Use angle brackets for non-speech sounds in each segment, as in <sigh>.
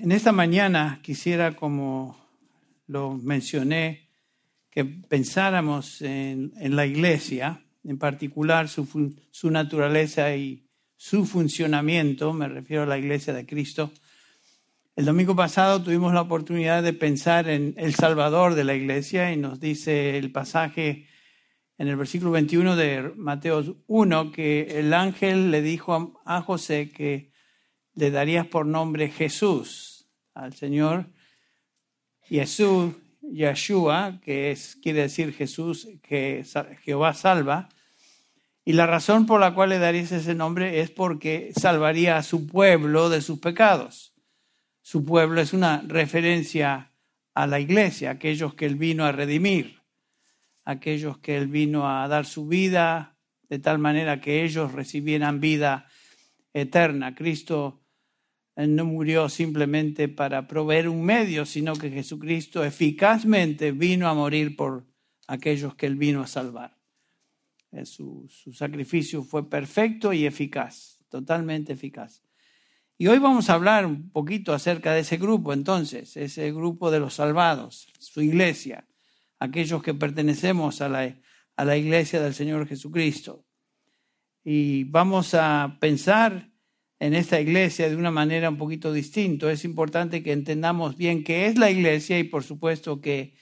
En esta mañana quisiera, como lo mencioné, que pensáramos en, la iglesia, en particular su, su, naturaleza y su funcionamiento, me refiero a la iglesia de Cristo. El domingo pasado tuvimos la oportunidad de pensar en el Salvador de la iglesia y nos dice el pasaje en el versículo 21 de Mateo 1 que el ángel le dijo a José que le darías por nombre Jesús al Señor. Jesús, Yeshua, que es, quiere decir Jesús, que Jehová salva. Y la razón por la cual le darías ese nombre es porque salvaría a su pueblo de sus pecados. Su pueblo es una referencia a la iglesia, aquellos que él vino a redimir, aquellos que él vino a dar su vida de tal manera que ellos recibieran vida eterna. Cristo no murió simplemente para proveer un medio, sino que Jesucristo eficazmente vino a morir por aquellos que él vino a salvar. Eh, su, su, sacrificio fue perfecto y eficaz, totalmente eficaz. Y hoy vamos a hablar un poquito acerca de ese grupo, entonces, ese grupo de los salvados, su iglesia, aquellos que pertenecemos a la, a la iglesia del Señor Jesucristo. Y vamos a pensar en esta iglesia de una manera un poquito distinta. Es importante que entendamos bien qué es la iglesia y por supuesto que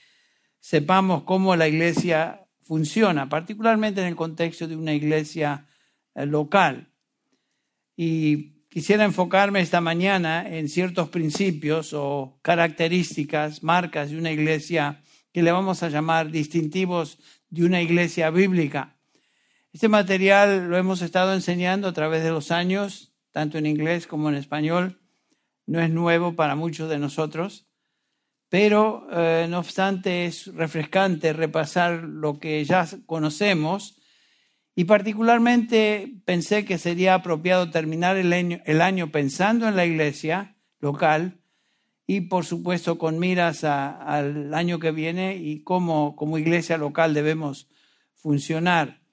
sepamos cómo la iglesia funciona, particularmente en el contexto de una iglesia eh, local. Y quisiera enfocarme esta mañana en ciertos principios o características, marcas de una iglesia que le vamos a llamar distintivos de una iglesia bíblica. Este material lo hemos estado enseñando a través de los años tanto en inglés como en español. No es nuevo para muchos de nosotros, pero eh, no obstante es refrescante repasar lo que ya conocemos y particularmente pensé que sería apropiado terminar el año, el año pensando en la iglesia local y por supuesto con miras al año que viene y cómo como iglesia local debemos funcionar.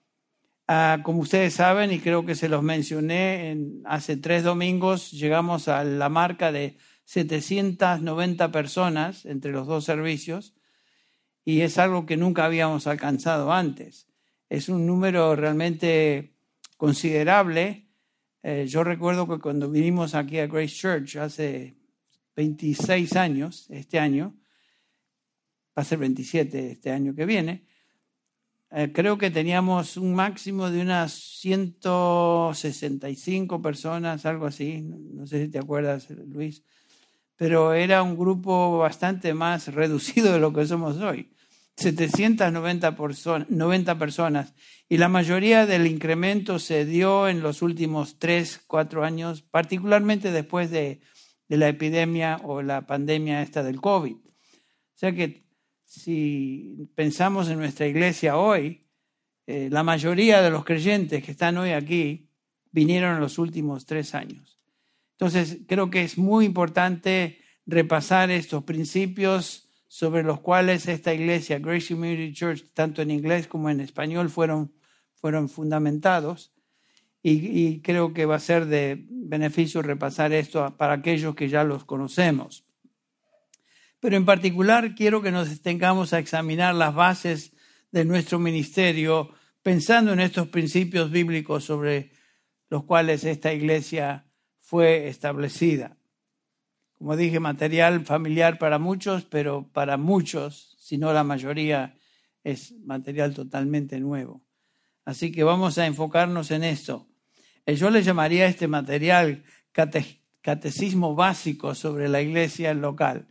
Ah, como ustedes saben, y creo que se los mencioné en, hace tres domingos, llegamos a la marca de 790 personas entre los dos servicios y es algo que nunca habíamos alcanzado antes. Es un número realmente considerable. Eh, yo recuerdo que cuando vinimos aquí a Grace Church hace 26 años, este año, va a ser 27 este año que viene, eh, creo que teníamos un máximo de unas 165 personas, algo así, no sé si te acuerdas, Luis, pero era un grupo bastante más <laughs> reducido de lo que somos hoy. 790 90 personas y la mayoría del incremento se dio en los últimos 3, 4 años, particularmente después de, de la epidemia o la pandemia esta del COVID. O sea que si pensamos en nuestra iglesia hoy, eh, la mayoría de los creyentes que están hoy aquí vinieron en los últimos tres años. Entonces, creo que es muy importante repasar estos principios sobre los cuales esta iglesia, Grace Community Church, tanto en inglés como en español, fueron, fueron fundamentados. y creo que va a ser de beneficio repasar esto para aquellos que ya los conocemos. Pero en particular quiero que nos tengamos a examinar las bases de nuestro ministerio pensando en estos principios bíblicos sobre los cuales esta iglesia fue establecida. Como dije, material familiar para muchos, pero para muchos, si no la mayoría, es material totalmente nuevo. Así que vamos a enfocarnos en esto. Eh, yo le llamaría a este material catecismo básico sobre la iglesia local.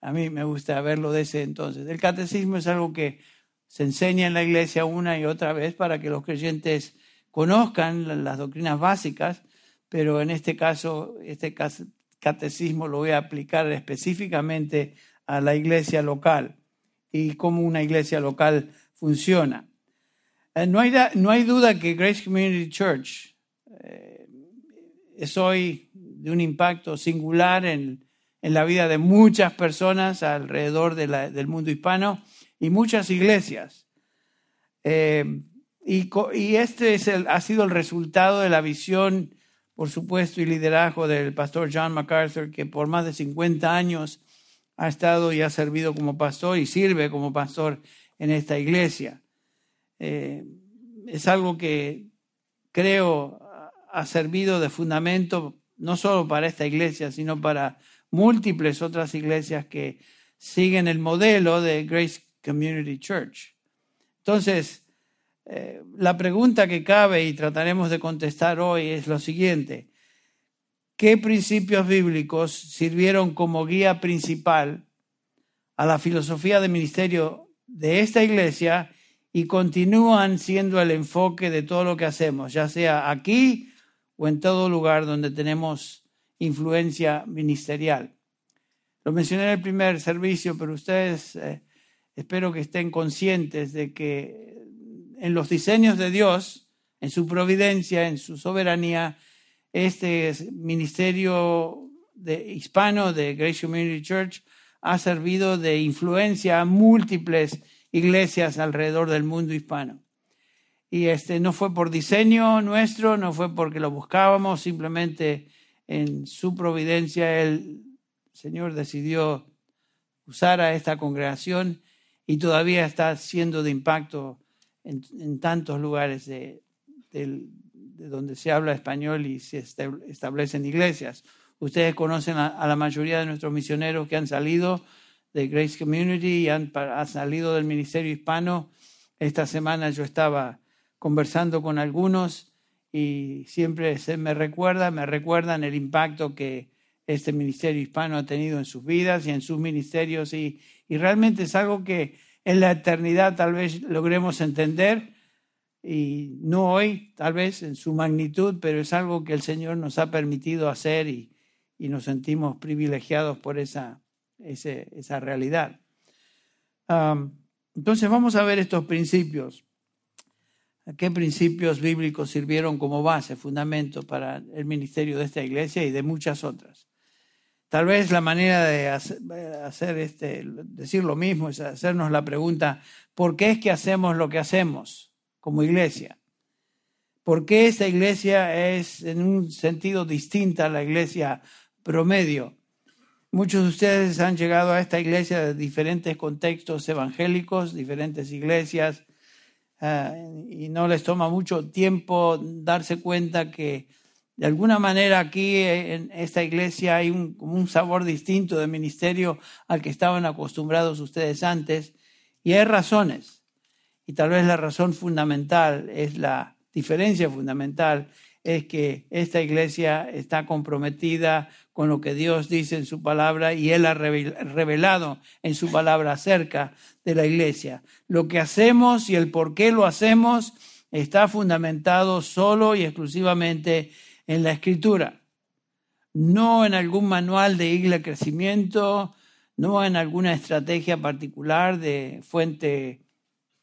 A mí me gusta verlo de ese entonces. El catecismo es algo que se enseña en la iglesia una y otra vez para que los creyentes conozcan las doctrinas básicas, pero en este caso, este catecismo lo voy a aplicar específicamente a la iglesia local y cómo una iglesia local funciona. Eh, no hay, no hay duda que Grace Community Church eh, es hoy de un impacto singular en en la vida de muchas personas alrededor del mundo hispano y muchas iglesias. Eh, y, este es ha sido el resultado de la visión por supuesto, y liderazgo del pastor John MacArthur, que por más de 50 años ha estado y ha servido como pastor y sirve como pastor en esta iglesia. Eh, es algo que creo ha servido de fundamento no solo para esta iglesia, sino para múltiples otras iglesias que siguen el modelo de Grace Community Church. Entonces, eh, la pregunta que cabe y trataremos de contestar hoy es lo siguiente. ¿Qué principios bíblicos sirvieron como guía principal a la filosofía de ministerio de esta iglesia y continúan siendo el enfoque de todo lo que hacemos, ya sea aquí o en todo lugar donde tenemos influencia ministerial? Lo mencioné en el primer servicio, pero ustedes eh, espero que estén conscientes de que en los diseños de Dios, en su providencia, en su soberanía, este ministerio de, hispano de Grace Community Church ha servido de influencia a múltiples iglesias alrededor del mundo hispano. Y este no fue por diseño nuestro, no fue porque lo buscábamos, simplemente en su providencia el Señor decidió usar a esta congregación y todavía está siendo de impacto en, tantos lugares de, donde se habla español y se establecen iglesias. Ustedes conocen a, la mayoría de nuestros misioneros que han salido de Grace Community y han, salido del ministerio hispano. Esta semana yo estaba conversando con algunos y siempre se me recuerda, me recuerdan el impacto que este ministerio hispano ha tenido en sus vidas y en sus ministerios y realmente es algo que en la eternidad tal vez logremos entender, y no hoy, tal vez en su magnitud, pero es algo que el Señor nos ha permitido hacer y, nos sentimos privilegiados por esa, esa realidad. entonces vamos a ver estos principios. ¿Qué principios bíblicos sirvieron como base, fundamento para el ministerio de esta iglesia y de muchas otras? Tal vez la manera de hacer, este, decir lo mismo es hacernos la pregunta, ¿por qué es que hacemos lo que hacemos como iglesia? ¿Por qué esta iglesia es en un sentido distinta a la iglesia promedio? Muchos de ustedes han llegado a esta iglesia de diferentes contextos evangélicos, diferentes iglesias, ah, y no les toma mucho tiempo darse cuenta que de alguna manera aquí en esta iglesia hay un, un sabor distinto de ministerio al que estaban acostumbrados ustedes antes y hay razones. Y tal vez la razón fundamental es la diferencia fundamental es que esta iglesia está comprometida con lo que Dios dice en su palabra y Él ha revelado en su palabra acerca de la iglesia. Lo que hacemos y el por qué lo hacemos está fundamentado solo y exclusivamente en la escritura, no en algún manual de isla crecimiento, no en alguna estrategia particular de fuente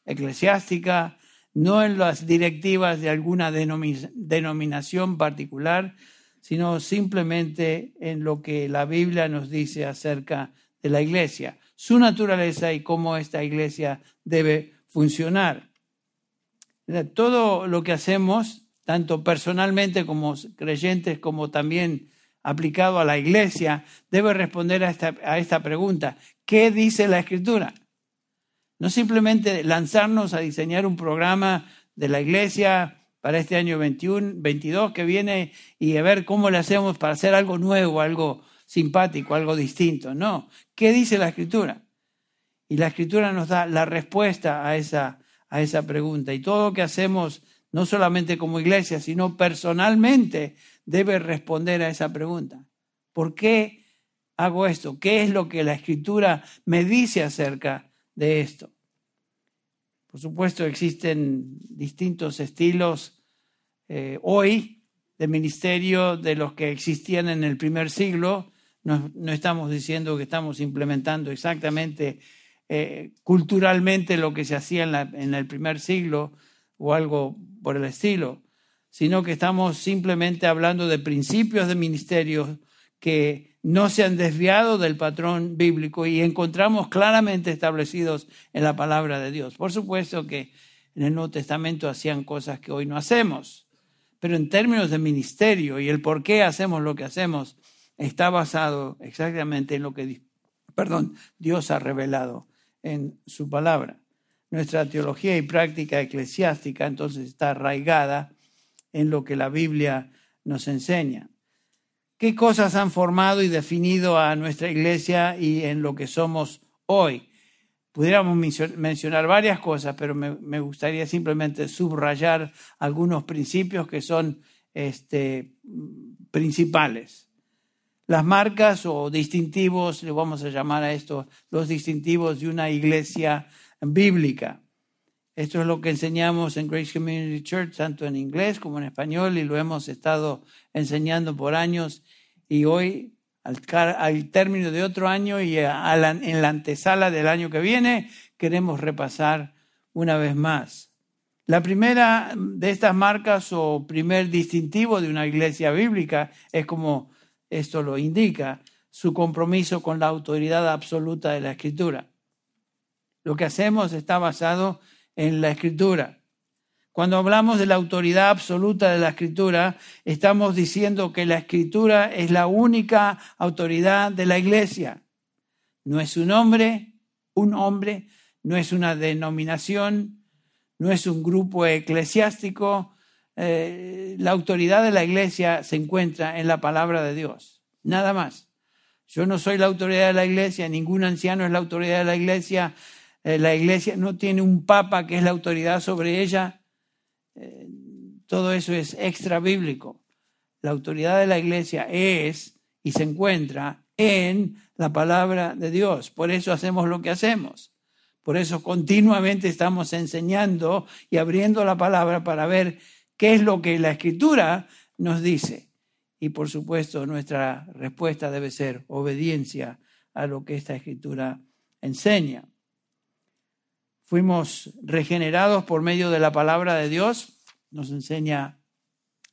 eclesiástica, no en las directivas de alguna denominación particular, sino simplemente en lo que la Biblia nos dice acerca de la iglesia, su naturaleza y cómo esta iglesia debe funcionar. Todo lo que hacemos tanto personalmente como creyentes, como también aplicado a la iglesia, debe responder a esta, a esta pregunta. ¿Qué dice la escritura? No simplemente lanzarnos a diseñar un programa de la iglesia para este año 21, 22 que viene y a ver cómo le hacemos para hacer algo nuevo, algo simpático, algo distinto. No, ¿qué dice la escritura? Y la escritura nos da la respuesta a esa, a esa pregunta. Y todo lo que hacemos no solamente como iglesia, sino personalmente, debe responder a esa pregunta. ¿Por qué hago esto? ¿Qué es lo que la escritura me dice acerca de esto? Por supuesto, existen distintos estilos eh, hoy de ministerio de los que existían en el primer siglo. No, estamos diciendo que estamos implementando exactamente eh, culturalmente lo que se hacía en el primer siglo o algo por el estilo, sino que estamos simplemente hablando de principios de ministerio que no se han desviado del patrón bíblico y encontramos claramente establecidos en la palabra de Dios. Por supuesto que en el Nuevo Testamento hacían cosas que hoy no hacemos, pero en términos de ministerio y el por qué hacemos lo que hacemos, está basado exactamente en lo que perdón, Dios ha revelado en su palabra. Nuestra teología y práctica eclesiástica entonces está arraigada en lo que la Biblia nos enseña. ¿Qué cosas han formado y definido a nuestra iglesia y en lo que somos hoy? Pudiéramos mencionar varias cosas, pero me, gustaría simplemente subrayar algunos principios que son este, principales. Las marcas o distintivos, le vamos a llamar a esto los distintivos de una iglesia bíblica. Esto es lo que enseñamos en Grace Community Church, tanto en inglés como en español, y lo hemos estado enseñando por años. Y hoy, al, término de otro año y en la antesala del año que viene, queremos repasar una vez más. La primera de estas marcas o primer distintivo de una iglesia bíblica es como esto lo indica, su compromiso con la autoridad absoluta de la escritura. Lo que hacemos está basado en la escritura. Cuando hablamos de la autoridad absoluta de la escritura, estamos diciendo que la escritura es la única autoridad de la iglesia. No es un hombre, un hombre, no es una denominación, no es un grupo eclesiástico. Eh, la autoridad de la iglesia se encuentra en la palabra de Dios, nada más. Yo no soy la autoridad de la iglesia, ningún anciano es la autoridad de la iglesia, eh, la iglesia no tiene un papa que es la autoridad sobre ella. Eh, todo eso es extra bíblico. La autoridad de la iglesia es y se encuentra en la palabra de Dios. Por eso hacemos lo que hacemos. Por eso continuamente estamos enseñando y abriendo la palabra para ver qué es lo que la escritura nos dice. Y por supuesto nuestra respuesta debe ser obediencia a lo que esta escritura enseña fuimos regenerados por medio de la palabra de Dios. Nos enseña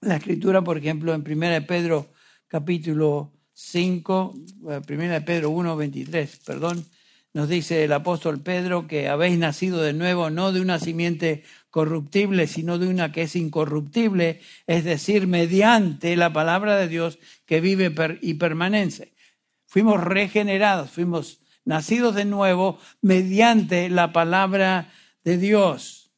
la escritura, por ejemplo, en 1 Pedro capítulo 5, 1 eh, Pedro 1, 23, perdón, nos dice el apóstol Pedro que habéis nacido de nuevo no de una simiente corruptible, sino de una que es incorruptible, es decir, mediante la palabra de Dios que vive y permanece. Fuimos regenerados, fuimos nacidos de nuevo mediante la palabra de Dios,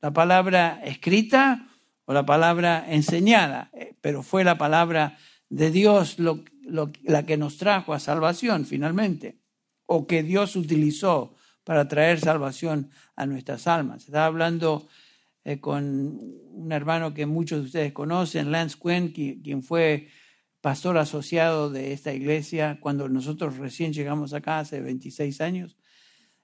la palabra escrita o la palabra enseñada, eh, pero fue la palabra de Dios la que nos trajo a salvación finalmente, o que Dios utilizó para traer salvación a nuestras almas. Estaba hablando eh, con un hermano que muchos de ustedes conocen, Lance Quinn, quien fue pastor asociado de esta iglesia cuando nosotros recién llegamos acá hace 26 años.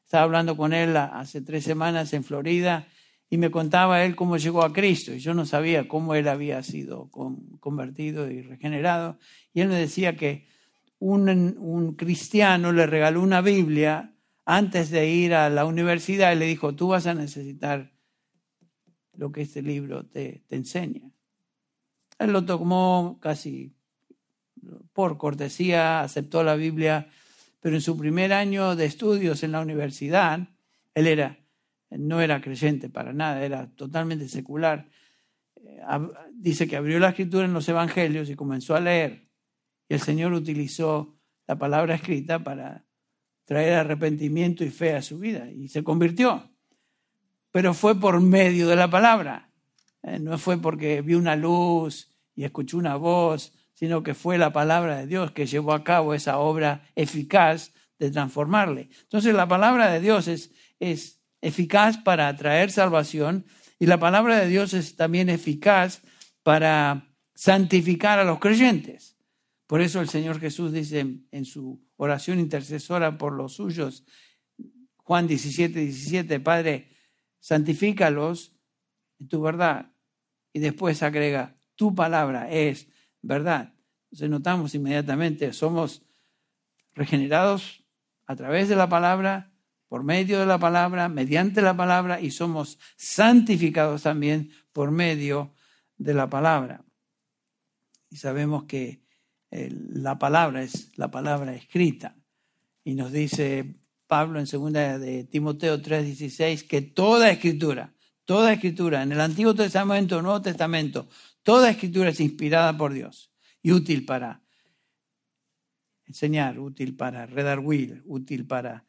Estaba hablando con él hace tres semanas en Florida y me contaba él cómo llegó a Cristo y yo no sabía cómo él había sido convertido y regenerado. Y él me decía que un, un cristiano le regaló una Biblia antes de ir a la universidad y le dijo, tú vas a necesitar lo que este libro te, te enseña. Él lo tomó casi por cortesía aceptó la Biblia, pero en su primer año de estudios en la universidad, él era, no era creyente para nada, era totalmente secular. Eh, dice que abrió la escritura en los evangelios y comenzó a leer. Y el Señor utilizó la palabra escrita para traer arrepentimiento y fe a su vida y se convirtió. Pero fue por medio de la palabra. Eh, no fue porque vio una luz y escuchó una voz sino que fue la palabra de Dios que llevó a cabo esa obra eficaz de transformarle. Entonces la palabra de Dios es, es eficaz para traer salvación y la palabra de Dios es también eficaz para santificar a los creyentes. Por eso el Señor Jesús dice en su oración intercesora por los suyos, Juan 17, 17, Padre, santifícalos en tu verdad. Y después agrega, tu palabra es verdad. Entonces notamos inmediatamente, somos regenerados a través de la palabra, por medio de la palabra, mediante la palabra, y somos santificados también por medio de la palabra. Y sabemos que eh, la palabra es la palabra escrita. Y nos dice Pablo en segunda de Timoteo 3:16 que toda escritura, toda escritura en el Antiguo Testamento, Nuevo Testamento, Toda escritura es inspirada por Dios y útil para enseñar, útil para redarguir, útil para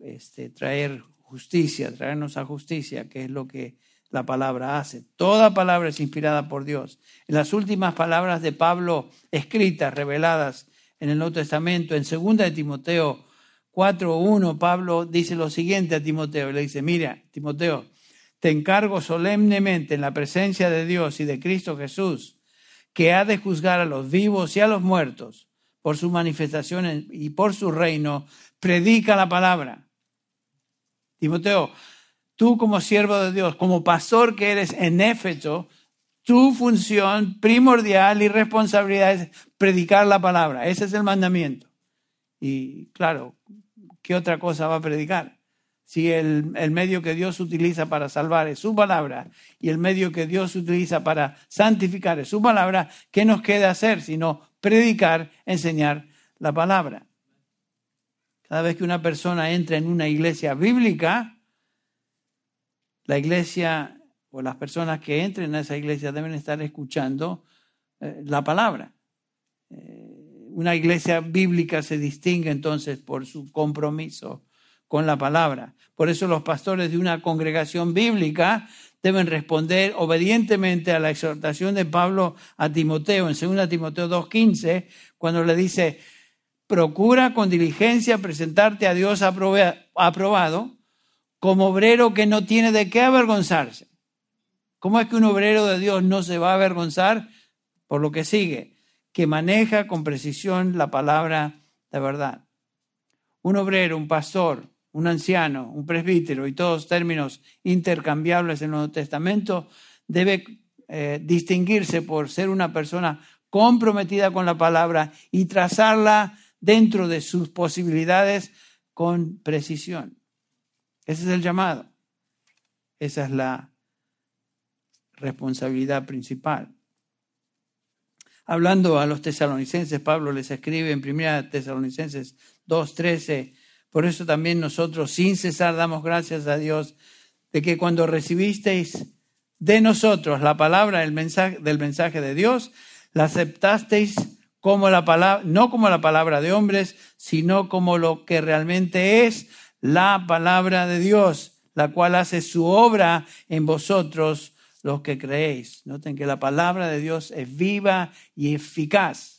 este, traer justicia, traernos a justicia, que es lo que la palabra hace. Toda palabra es inspirada por Dios. En las últimas palabras de Pablo, escritas, reveladas en el Nuevo Testamento, en 2 de Timoteo 4.1, Pablo dice lo siguiente a Timoteo. Le dice, mira, Timoteo, te encargo solemnemente en la presencia de Dios y de Cristo Jesús, que ha de juzgar a los vivos y a los muertos por su manifestación y por su reino, predica la palabra. Timoteo, tú como siervo de Dios, como pastor que eres en Éfeso, tu función primordial y responsabilidad es predicar la palabra. Ese es el mandamiento. Y claro, ¿qué otra cosa va a predicar? Si el, medio que Dios utiliza para salvar es su palabra y el medio que Dios utiliza para santificar es su palabra, ¿qué nos queda hacer sino predicar, enseñar la palabra. Cada vez que una persona entra en una iglesia bíblica, la iglesia o las personas que entren a esa iglesia deben estar escuchando eh, la palabra. Eh, una iglesia bíblica se distingue entonces por su compromiso con la palabra. Por eso los pastores de una congregación bíblica deben responder obedientemente a la exhortación de Pablo a Timoteo en 2 Timoteo 2.15, cuando le dice, procura con diligencia presentarte a Dios aprobado como obrero que no tiene de qué avergonzarse. ¿Cómo es que un obrero de Dios no se va a avergonzar? Por lo que sigue, que maneja con precisión la palabra de verdad. Un obrero, un pastor, un anciano, un presbítero y todos términos intercambiables en el Nuevo Testamento, debe eh, distinguirse por ser una persona comprometida con la palabra y trazarla dentro de sus posibilidades con precisión. Ese es el llamado. Esa es la responsabilidad principal. Hablando a los tesalonicenses, Pablo les escribe en 1 Tesalonicenses 2.13, por eso también nosotros sin cesar damos gracias a Dios de que cuando recibisteis de nosotros la palabra del mensaje, del mensaje de Dios, la aceptasteis como la palabra, no como la palabra de hombres, sino como lo que realmente es la palabra de Dios, la cual hace su obra en vosotros los que creéis. Noten que la palabra de Dios es viva y eficaz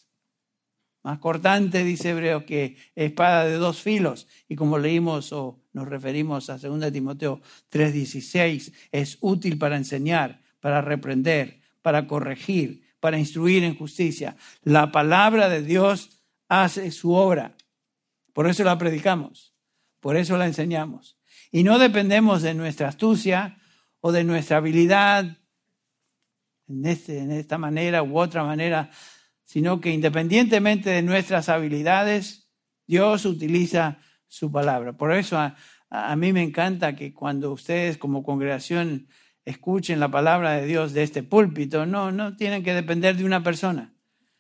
más cortante, dice Hebreo, que espada de dos filos. Y como leímos o nos referimos a 2 Timoteo 3:16, es útil para enseñar, para reprender, para corregir, para instruir en justicia. La palabra de Dios hace su obra. Por eso la predicamos, por eso la enseñamos. Y no dependemos de nuestra astucia o de nuestra habilidad en, este, en esta manera u otra manera sino que independientemente de nuestras habilidades, Dios utiliza su palabra. Por eso a, mí me encanta que cuando ustedes como congregación escuchen la palabra de Dios de este púlpito, no, no tienen que depender de una persona,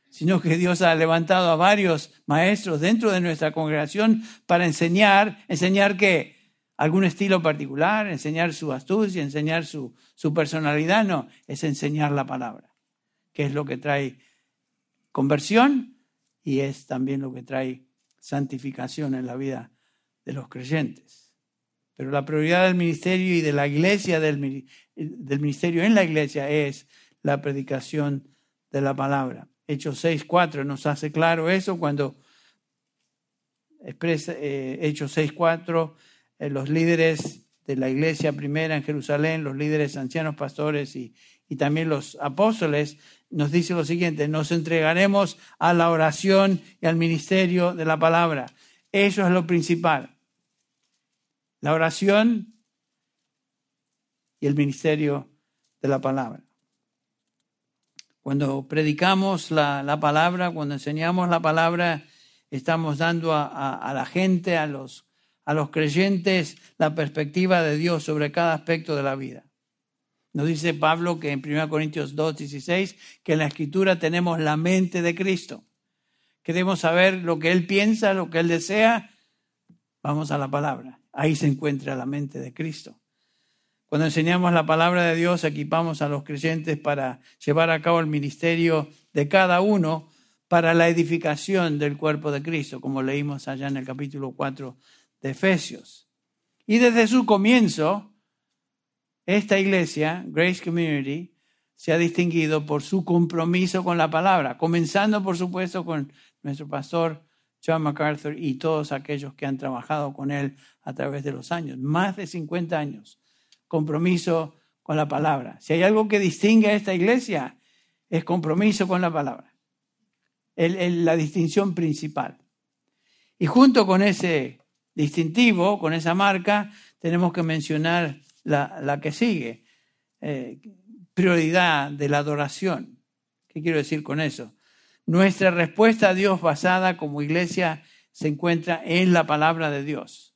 sino que Dios ha levantado a varios maestros dentro de nuestra congregación para enseñar, enseñar qué, algún estilo particular, enseñar su astucia, enseñar su, su personalidad, no, es enseñar la palabra, que es lo que trae conversión y es también lo que trae santificación en la vida de los creyentes. Pero la prioridad del ministerio y de la iglesia, del, ministerio en la iglesia es la predicación de la palabra. Hechos 6.4 nos hace claro eso cuando expresa eh, Hechos 6.4, eh, los líderes de la iglesia primera en Jerusalén, los líderes ancianos pastores y, y también los apóstoles, nos dice lo siguiente, nos entregaremos a la oración y al ministerio de la palabra. Eso es lo principal. La oración y el ministerio de la palabra. Cuando predicamos la, palabra, cuando enseñamos la palabra, estamos dando a, a la gente, a los, a los creyentes, la perspectiva de Dios sobre cada aspecto de la vida. Nos dice Pablo que en 1 Corintios 2, 16, que en la escritura tenemos la mente de Cristo. Queremos saber lo que Él piensa, lo que Él desea. Vamos a la palabra. Ahí se encuentra la mente de Cristo. Cuando enseñamos la palabra de Dios, equipamos a los creyentes para llevar a cabo el ministerio de cada uno para la edificación del cuerpo de Cristo, como leímos allá en el capítulo 4 de Efesios. Y desde su comienzo, esta iglesia, Grace Community, se ha distinguido por su compromiso con la palabra, comenzando por supuesto con nuestro pastor John MacArthur y todos aquellos que han trabajado con él a través de los años, más de 50 años, compromiso con la palabra. Si hay algo que distingue a esta iglesia, es compromiso con la palabra, la distinción principal. Y junto con ese distintivo, con esa marca, tenemos que mencionar la, que sigue, eh, prioridad de la adoración. ¿Qué quiero decir con eso? Nuestra respuesta a Dios basada como iglesia se encuentra en la palabra de Dios.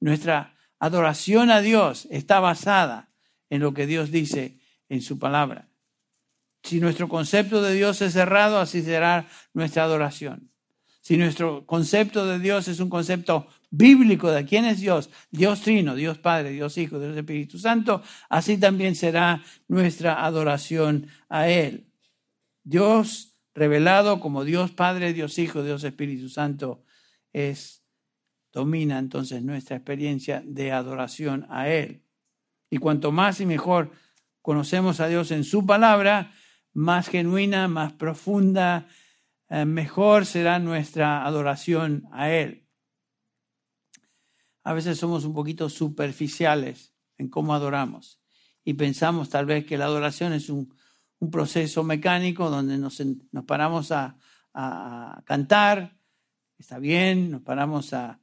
Nuestra adoración a Dios está basada en lo que Dios dice en su palabra. Si nuestro concepto de Dios es cerrado, así será nuestra adoración. Si nuestro concepto de Dios es un concepto bíblico de quién es Dios, Dios Trino, Dios Padre, Dios Hijo, Dios Espíritu Santo, así también será nuestra adoración a Él. Dios revelado como Dios Padre, Dios Hijo, Dios Espíritu Santo, es, domina entonces nuestra experiencia de adoración a Él. Y cuanto más y mejor conocemos a Dios en su palabra, más genuina, más profunda, eh, mejor será nuestra adoración a Él. A veces somos un poquito superficiales en cómo adoramos y pensamos tal vez que la adoración es un un proceso mecánico donde nos, paramos a, cantar, está bien, nos paramos a,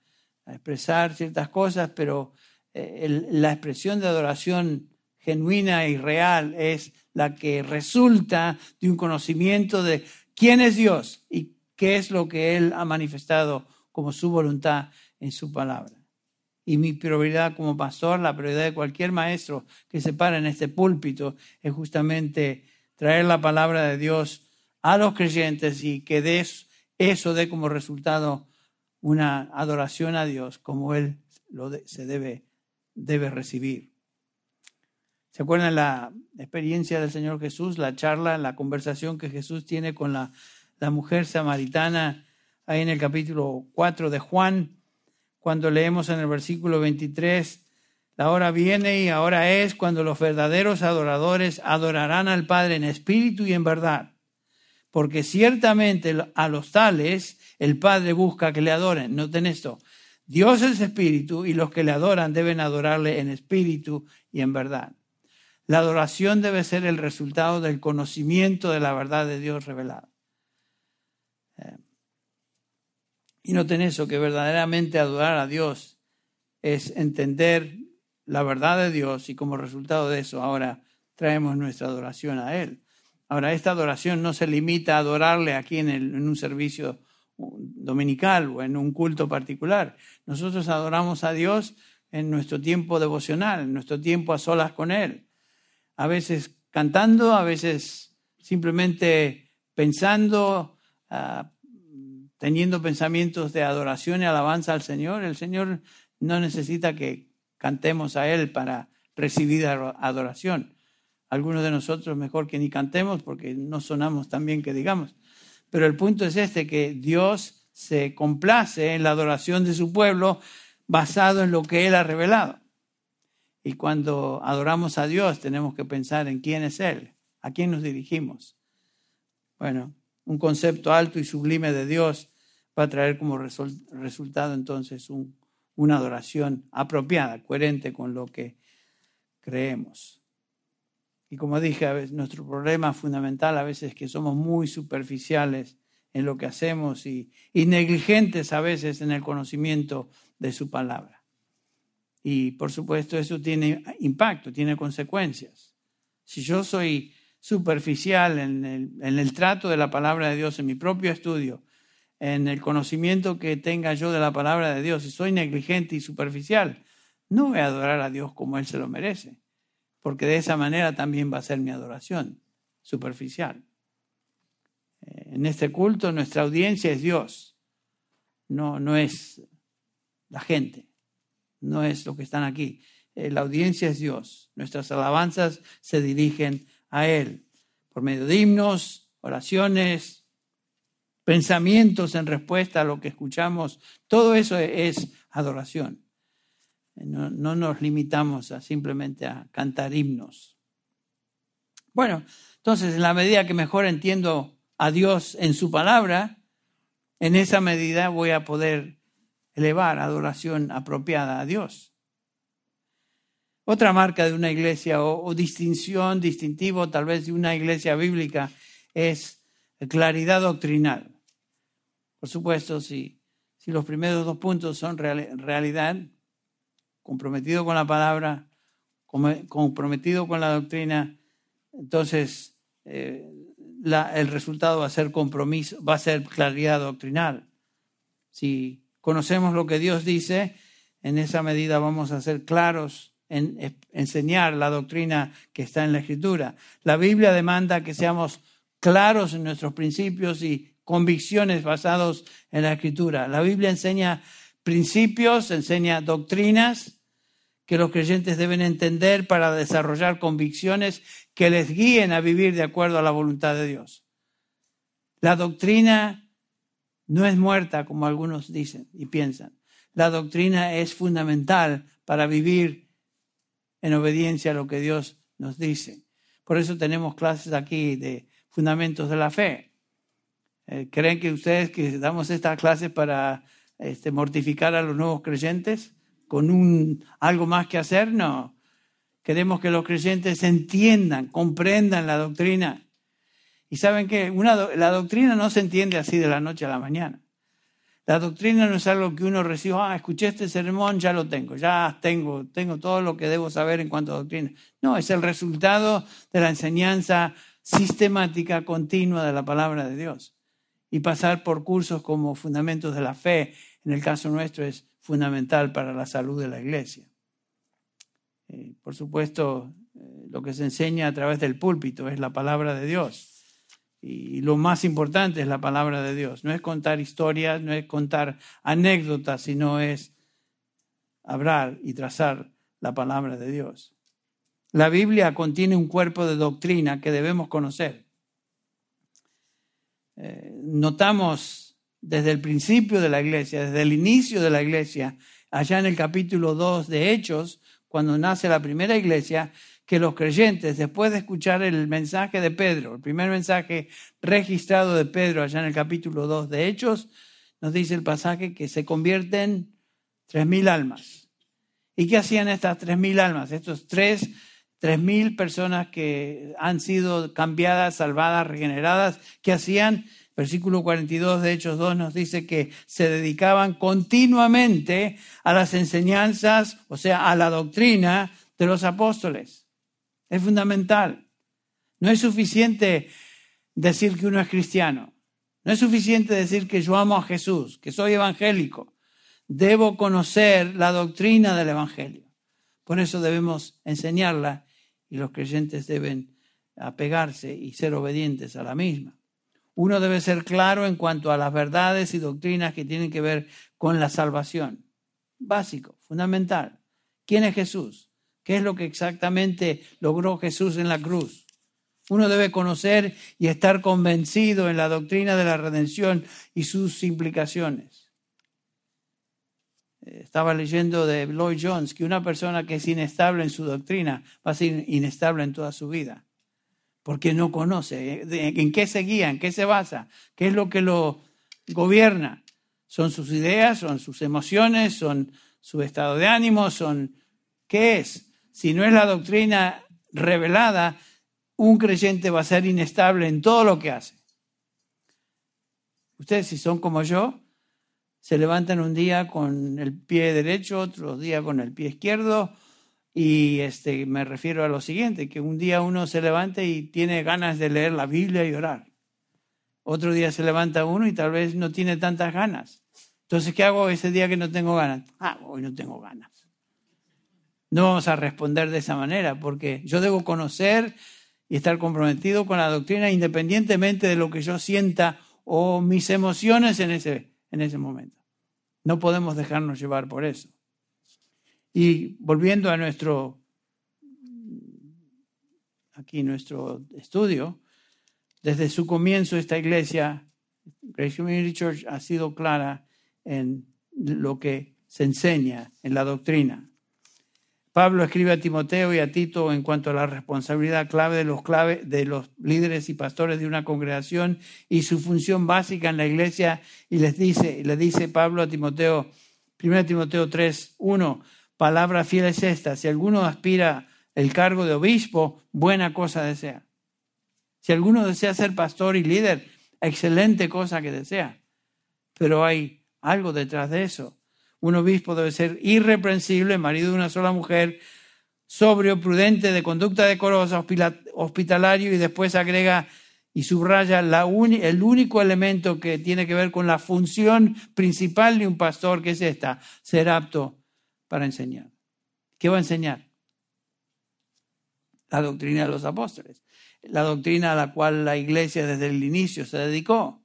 expresar ciertas cosas, pero eh, la expresión de adoración genuina y real es la que resulta de un conocimiento de quién es Dios y qué es lo que Él ha manifestado como su voluntad en su palabra. Y mi prioridad como pastor, la prioridad de cualquier maestro que se para en este púlpito es justamente traer la palabra de Dios a los creyentes y que eso dé como resultado una adoración a Dios como Él se debe, debe recibir. ¿Se acuerdan la experiencia del Señor Jesús, la charla, la conversación que Jesús tiene con la, la mujer samaritana ahí en el capítulo 4 de Juan, cuando leemos en el versículo 23, la hora viene y ahora es cuando los verdaderos adoradores adorarán al Padre en espíritu y en verdad. Porque ciertamente a los tales el Padre busca que le adoren. Noten esto. Dios es espíritu y los que le adoran deben adorarle en espíritu y en verdad. La adoración debe ser el resultado del conocimiento de la verdad de Dios revelada. Eh, y noten eso, que verdaderamente adorar a Dios es entender la verdad de Dios y como resultado de eso ahora traemos nuestra adoración a Él. Ahora, esta adoración no se limita a adorarle aquí en, en un servicio dominical o en un culto particular. Nosotros adoramos a Dios en nuestro tiempo devocional, en nuestro tiempo a solas con Él. A veces cantando, a veces simplemente pensando, ah, teniendo pensamientos de adoración y alabanza al Señor. El Señor no necesita que cantemos a Él para recibir adoración. Algunos de nosotros mejor que ni cantemos porque no sonamos tan bien que digamos. Pero el punto es este, que Dios se complace en la adoración de su pueblo basado en lo que Él ha revelado. Y cuando adoramos a Dios tenemos que pensar en quién es Él, a quién nos dirigimos. Bueno, un concepto alto y sublime de Dios va a traer como resultado entonces un una adoración apropiada, coherente con lo que creemos. Y como dije, a veces, nuestro problema fundamental a veces es que somos muy superficiales en lo que hacemos y negligentes a veces en el conocimiento de su palabra. Y por supuesto eso tiene impacto, tiene consecuencias. Si yo soy superficial en el, en el trato de la palabra de Dios en mi propio estudio, en el conocimiento que tenga yo de la palabra de Dios, si soy negligente y superficial, no voy a adorar a Dios como Él se lo merece, porque de esa manera también va a ser mi adoración superficial. Eh, en este culto nuestra audiencia es Dios, no, no es la gente, no es lo que están aquí. eh, la audiencia es Dios. Nuestras alabanzas se dirigen a Él por medio de himnos, oraciones, pensamientos en respuesta a lo que escuchamos. Todo eso es adoración. No, no nos limitamos a simplemente a cantar himnos. Bueno, entonces en la medida que mejor entiendo a Dios en su palabra, en esa medida voy a poder elevar adoración apropiada a Dios. Otra marca de una iglesia o, distinción, distintivo tal vez de una iglesia bíblica es claridad doctrinal. Por supuesto, si, si los primeros dos puntos son realidad, comprometido con la palabra, comprometido con la doctrina, entonces eh, el resultado va a ser compromiso, va a ser claridad doctrinal. Si conocemos lo que Dios dice, en esa medida vamos a ser claros en enseñar la doctrina que está en la Escritura. La Biblia demanda que seamos claros en nuestros principios y convicciones basados en la Escritura. La Biblia enseña principios, enseña doctrinas que los creyentes deben entender para desarrollar convicciones que les guíen a vivir de acuerdo a la voluntad de Dios. La doctrina no es muerta como algunos dicen y piensan. La doctrina es fundamental para vivir en obediencia a lo que Dios nos dice. Por eso tenemos clases aquí de fundamentos de la fe. Eh, ¿Creen que ustedes que damos estas clases para este, mortificar a los nuevos creyentes con un, algo más que hacer? No. Queremos que los creyentes entiendan, comprendan la doctrina. Y saben que la doctrina no se entiende así de la noche a la mañana. La doctrina no es algo que uno reciba, ah, escuché este sermón, ya lo tengo, ya tengo, tengo todo lo que debo saber en cuanto a doctrina. No, es el resultado de la enseñanza sistemática, continua de la palabra de Dios. Y pasar por cursos como fundamentos de la fe, en el caso nuestro, es fundamental para la salud de la iglesia. Eh, por supuesto, eh, lo que se enseña a través del púlpito es la palabra de Dios. Y lo más importante es la palabra de Dios. No es contar historias, no es contar anécdotas, sino es hablar y trazar la palabra de Dios. La Biblia contiene un cuerpo de doctrina que debemos conocer. Eh, notamos desde el principio de la iglesia, desde el inicio de la iglesia, allá en el capítulo 2 de Hechos, cuando nace la primera iglesia, que los creyentes, después de escuchar el mensaje de Pedro, el primer mensaje registrado de Pedro allá en el capítulo 2 de Hechos, nos dice el pasaje que se convierten tres mil almas. ¿Y qué hacían estas tres mil almas? Estos tres, tres mil personas que han sido cambiadas, salvadas, regeneradas, ¿qué hacían? Versículo 42 de Hechos 2 nos dice que se dedicaban continuamente a las enseñanzas, o sea, a la doctrina de los apóstoles. Es fundamental. No es suficiente decir que uno es cristiano. No es suficiente decir que yo amo a Jesús, que soy evangélico. Debo conocer la doctrina del Evangelio. Por eso debemos enseñarla y los creyentes deben apegarse y ser obedientes a la misma. Uno debe ser claro en cuanto a las verdades y doctrinas que tienen que ver con la salvación. Básico, fundamental. ¿Quién es Jesús? ¿Qué es lo que exactamente logró Jesús en la cruz? Uno debe conocer y estar convencido en la doctrina de la redención y sus implicaciones. Eh, estaba leyendo de Lloyd Jones que una persona que es inestable en su doctrina va a ser inestable en toda su vida, porque no conoce eh, en qué se guía, en qué se basa, qué es lo que lo gobierna. Son sus ideas, son sus emociones, son su estado de ánimo, son qué es si no es la doctrina revelada, un creyente va a ser inestable en todo lo que hace. Ustedes, si son como yo, se levantan un día con el pie derecho, otro día con el pie izquierdo, y este, me refiero a lo siguiente, que un día uno se levanta y tiene ganas de leer la Biblia y orar. Otro día se levanta uno y tal vez no tiene tantas ganas. Entonces, ¿qué hago ese día que no tengo ganas? Ah, hoy no tengo ganas. No vamos a responder de esa manera, porque yo debo conocer y estar comprometido con la doctrina independientemente de lo que yo sienta o mis emociones en ese, en ese momento. No podemos dejarnos llevar por eso. Y volviendo a nuestro, aquí nuestro estudio, desde su comienzo esta iglesia, Grace Community Church, ha sido clara en lo que se enseña en la doctrina. Pablo escribe a Timoteo y a Tito en cuanto a la responsabilidad clave de los, clave de los líderes y pastores de una congregación y su función básica en la iglesia y les dice, le dice Pablo a Timoteo, 1 Timoteo 3, 1, palabra fiel es esta, si alguno aspira el cargo de obispo, buena cosa desea. Si alguno desea ser pastor y líder, excelente cosa que desea. Pero hay algo detrás de eso. Un obispo debe ser irreprensible, marido de una sola mujer, sobrio, prudente, de conducta decorosa, hospitalario y después agrega y subraya el único elemento que tiene que ver con la función principal de un pastor, que es esta, ser apto para enseñar. ¿Qué va a enseñar? La doctrina de los apóstoles, la doctrina a la cual la iglesia desde el inicio se dedicó.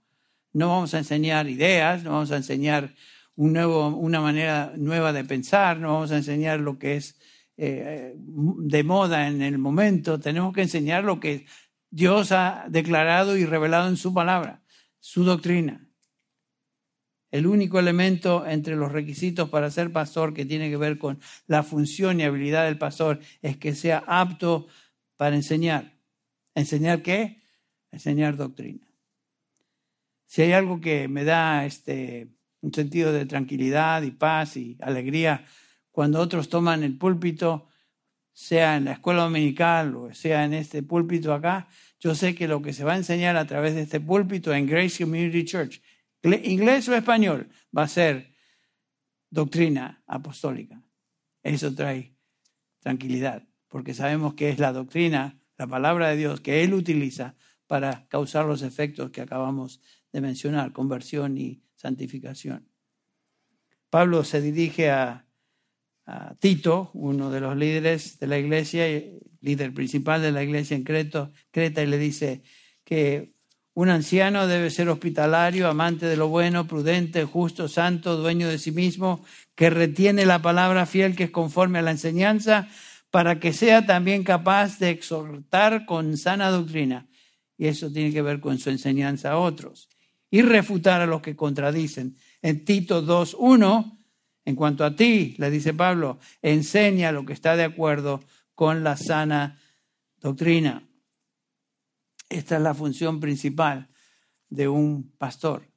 No vamos a enseñar ideas, no vamos a enseñar un nuevo, una manera nueva de pensar, no vamos a enseñar lo que es eh, de moda en el momento, tenemos que enseñar lo que Dios ha declarado y revelado en su palabra, su doctrina. El único elemento entre los requisitos para ser pastor que tiene que ver con la función y habilidad del pastor es que sea apto para enseñar. ¿Enseñar qué? Enseñar doctrina. Si hay algo que me da este, un sentido de tranquilidad y paz y alegría cuando otros toman el púlpito, sea en la escuela dominical o sea en este púlpito acá. Yo sé que lo que se va a enseñar a través de este púlpito en Grace Community Church, inglés o español, va a ser doctrina apostólica. Eso trae tranquilidad, porque sabemos que es la doctrina, la palabra de Dios que Él utiliza para causar los efectos que acabamos de mencionar, conversión y santificación. Pablo se dirige a, Tito, uno de los líderes de la iglesia, líder principal de la iglesia en Creta, y le dice que un anciano debe ser hospitalario, amante de lo bueno, prudente, justo, santo, dueño de sí mismo, que retiene la palabra fiel que es conforme a la enseñanza, para que sea también capaz de exhortar con sana doctrina. Y eso tiene que ver con su enseñanza a otros y refutar a los que contradicen. En Tito 2.1, en cuanto a ti, le dice Pablo, enseña lo que está de acuerdo con la sana doctrina. Esta es la función principal de un pastor,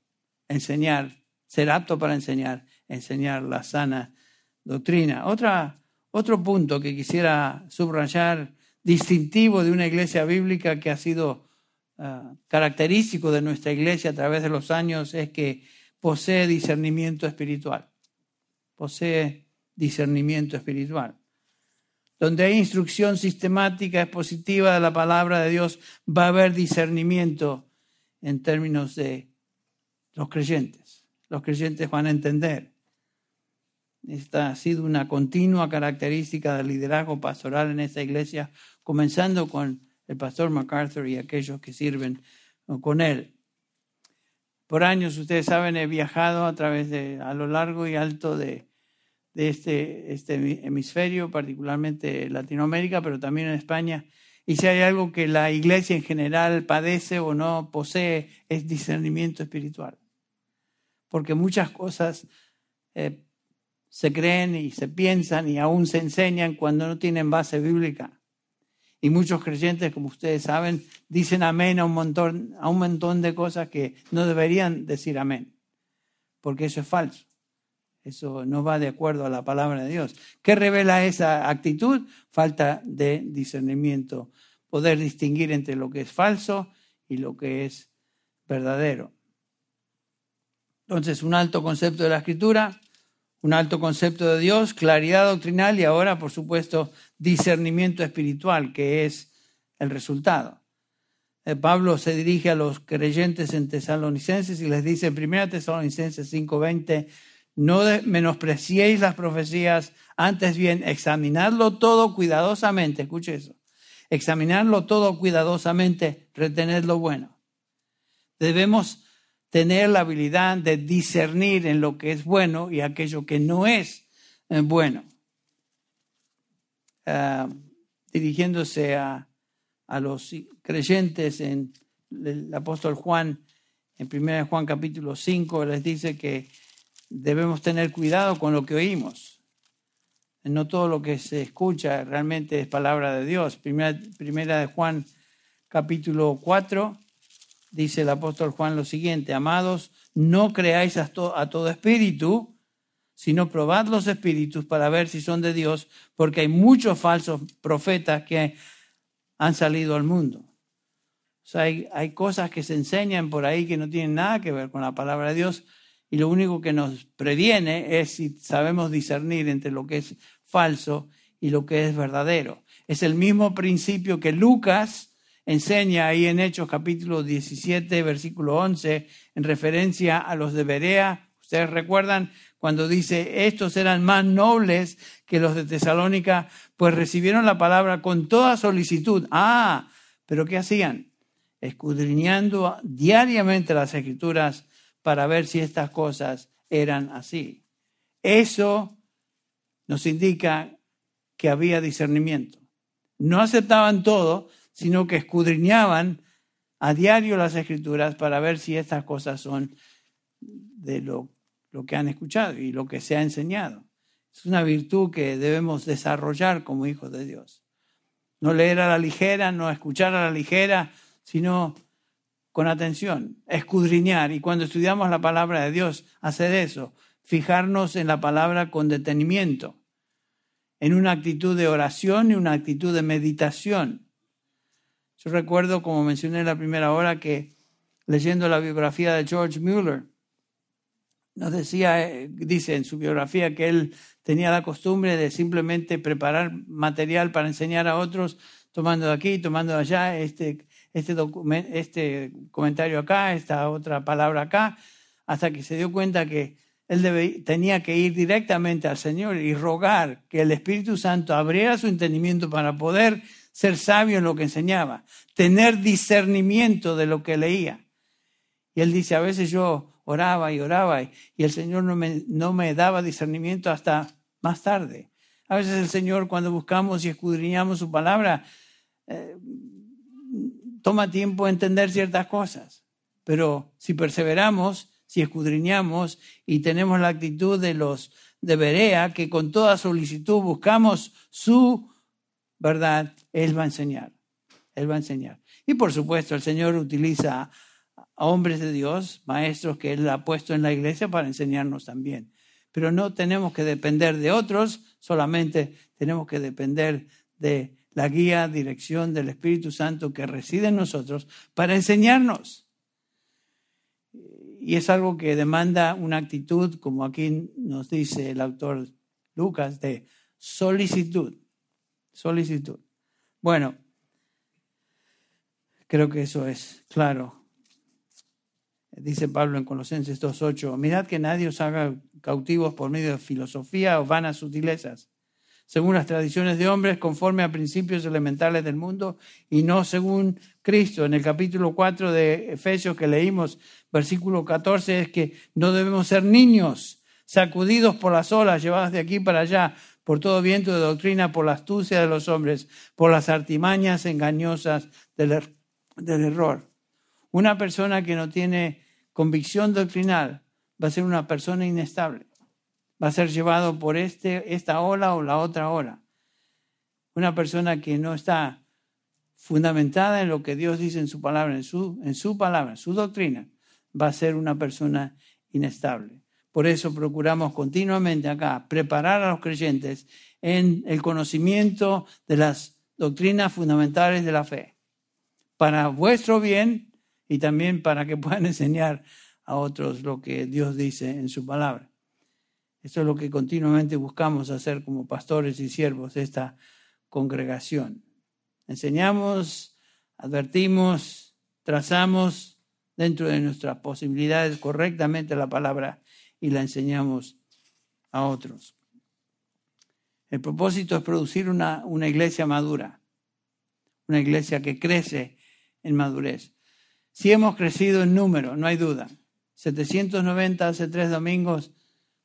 enseñar, ser apto para enseñar, enseñar la sana doctrina. Otro punto que quisiera subrayar, distintivo de una iglesia bíblica que ha sido Ah, característico de nuestra iglesia a través de los años es que posee discernimiento espiritual. Posee discernimiento espiritual. Donde hay instrucción sistemática, expositiva de la palabra de Dios, va a haber discernimiento en términos de los creyentes. Los creyentes van a entender. Esta ha sido una continua característica del liderazgo pastoral en esta iglesia, comenzando con el pastor MacArthur y aquellos que sirven con él. Por años, ustedes saben, he viajado a través de, a lo largo y alto de, este, este hemisferio, particularmente Latinoamérica, pero también en España. Y si hay algo que la iglesia en general padece o no posee, es discernimiento espiritual. Porque muchas cosas eh, se creen y se piensan y aún se enseñan cuando no tienen base bíblica. Y muchos creyentes, como ustedes saben, dicen amén a un montón, a un montón de cosas que no deberían decir amén, porque eso es falso. Eso no va de acuerdo a la palabra de Dios. ¿Qué revela esa actitud? Falta de discernimiento, poder distinguir entre lo que es falso y lo que es verdadero. Entonces, un alto concepto de la escritura, un alto concepto de Dios, claridad doctrinal y ahora, por supuesto, discernimiento espiritual, que es el resultado. Eh, Pablo se dirige a los creyentes en Tesalonicenses y les dice en 1 Tesalonicenses 5:20, no menospreciéis las profecías, antes bien, examinadlo todo cuidadosamente, escuche eso, examinadlo todo cuidadosamente, retened lo bueno. Debemos tener la habilidad de discernir en lo que es bueno y aquello que no es eh, bueno. ah, dirigiéndose a, a los creyentes en el apóstol Juan, en 1 Juan capítulo 5, les dice que debemos tener cuidado con lo que oímos. No todo lo que se escucha realmente es palabra de Dios. Primera, primera de Juan capítulo 4 dice el apóstol Juan lo siguiente, amados, no creáis a, todo espíritu, sino probad los espíritus para ver si son de Dios, porque hay muchos falsos profetas que han salido al mundo. O sea, hay, hay, cosas que se enseñan por ahí que no tienen nada que ver con la palabra de Dios y lo único que nos previene es si sabemos discernir entre lo que es falso y lo que es verdadero. Es el mismo principio que Lucas enseña ahí en Hechos capítulo 17, versículo 11, en referencia a los de Berea. Ustedes recuerdan cuando dice, estos eran más nobles que los de Tesalónica, pues recibieron la palabra con toda solicitud. Ah, pero ¿qué hacían? Escudriñando diariamente las escrituras para ver si estas cosas eran así. Eso nos indica que había discernimiento. No aceptaban todo, sino que escudriñaban a diario las escrituras para ver si estas cosas son de lo, lo que han escuchado y lo que se ha enseñado. Es una virtud que debemos desarrollar como hijos de Dios. No leer a la ligera, no escuchar a la ligera, sino con atención, escudriñar. Y cuando estudiamos la palabra de Dios, hacer eso, fijarnos en la palabra con detenimiento, en una actitud de oración y una actitud de meditación. Yo recuerdo, como mencioné en la primera hora, que leyendo la biografía de George Mueller, nos decía, eh, dice en su biografía que él tenía la costumbre de simplemente preparar material para enseñar a otros, tomando de aquí, tomando de allá, este, este, este comentario acá, esta otra palabra acá, hasta que se dio cuenta que él tenía que ir directamente al Señor y rogar que el Espíritu Santo abriera su entendimiento para poder ser sabio en lo que enseñaba, tener discernimiento de lo que leía. Y él dice, a veces yo oraba y oraba y el Señor no me, no me daba discernimiento hasta más tarde. A veces el Señor cuando buscamos y escudriñamos su palabra, eh, toma tiempo entender ciertas cosas. Pero si perseveramos, si escudriñamos y tenemos la actitud de los de Berea, que con toda solicitud buscamos su verdad, Él va a enseñar. Él va a enseñar. Y por supuesto, el Señor utiliza a hombres de Dios, maestros que Él ha puesto en la iglesia para enseñarnos también. Pero no tenemos que depender de otros, solamente tenemos que depender de la guía, dirección del Espíritu Santo que reside en nosotros para enseñarnos. Y es algo que demanda una actitud, como aquí nos dice el autor Lucas, de solicitud. Solicitud. Bueno, creo que eso es claro Dice Pablo en Colosenses 2.8, mirad que nadie os haga cautivos por medio de filosofía o vanas sutilezas, según las tradiciones de hombres, conforme a principios elementales del mundo y no según Cristo. En el capítulo 4 de Efesios que leímos, versículo 14, es que no debemos ser niños, sacudidos por las olas, llevados de aquí para allá, por todo viento de doctrina, por la astucia de los hombres, por las artimañas engañosas del, er-, del error. Una persona que no tiene convicción doctrinal, va a ser una persona inestable. Va a ser llevado por este, esta ola o la otra ola. Una persona que no está fundamentada en lo que Dios dice en su palabra, en su, en su palabra, en su doctrina, va a ser una persona inestable. Por eso procuramos continuamente acá preparar a los creyentes en el conocimiento de las doctrinas fundamentales de la fe, para vuestro bien y también para que puedan <laughs> enseñar a otros lo que Dios dice en su palabra. Esto es lo que continuamente buscamos hacer como pastores y siervos de esta congregación. Enseñamos, advertimos, trazamos dentro de nuestras posibilidades correctamente la palabra y la enseñamos a otros. El propósito es producir una, una iglesia madura, una iglesia que crece en madurez. Sí hemos crecido en número, no hay duda. 790 hace tres domingos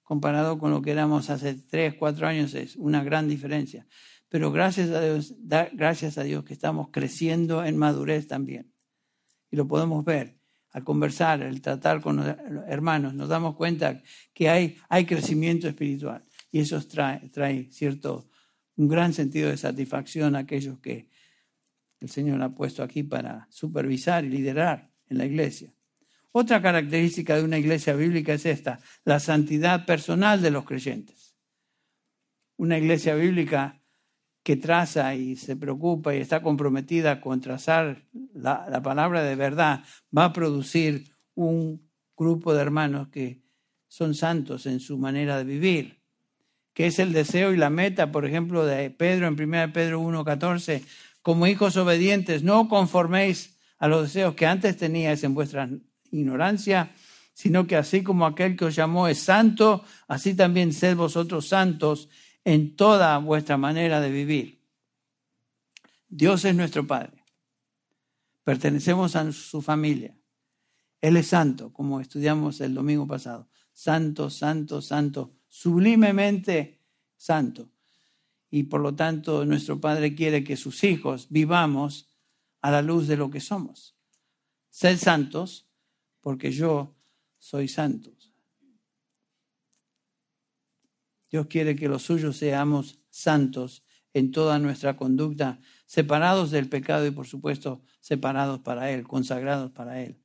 comparado con lo que éramos hace tres, cuatro años es una gran diferencia. pero gracias a Dios, gracias a Dios que estamos creciendo en madurez también. Y lo podemos ver al conversar, al tratar con los hermanos, nos damos cuenta que hay, hay crecimiento espiritual y eso trae, trae cierto, un gran sentido de satisfacción a aquellos que el Señor ha puesto aquí para supervisar y liderar en la iglesia. Otra característica de una iglesia bíblica es esta, la santidad personal de los creyentes. Una iglesia bíblica que traza y se preocupa y está comprometida con trazar la, la, palabra de verdad va a producir un grupo de hermanos que son santos en su manera de vivir, que es el deseo y la meta, por ejemplo, de Pedro en 1 Pedro 1.14, como hijos obedientes, no conforméis a los deseos que antes teníais en vuestra ignorancia, sino que así como aquel que os llamó es santo, así también sed vosotros santos en toda vuestra manera de vivir. Dios es nuestro Padre. Pertenecemos a su familia. Él es santo, como estudiamos el domingo pasado. Santo, santo, santo, sublimemente santo. Y por lo tanto nuestro Padre quiere que sus hijos vivamos a la luz de lo que somos. Sed santos porque yo soy santo. Dios quiere que los suyos seamos santos en toda nuestra conducta, separados del pecado y por supuesto separados para Él, consagrados para Él.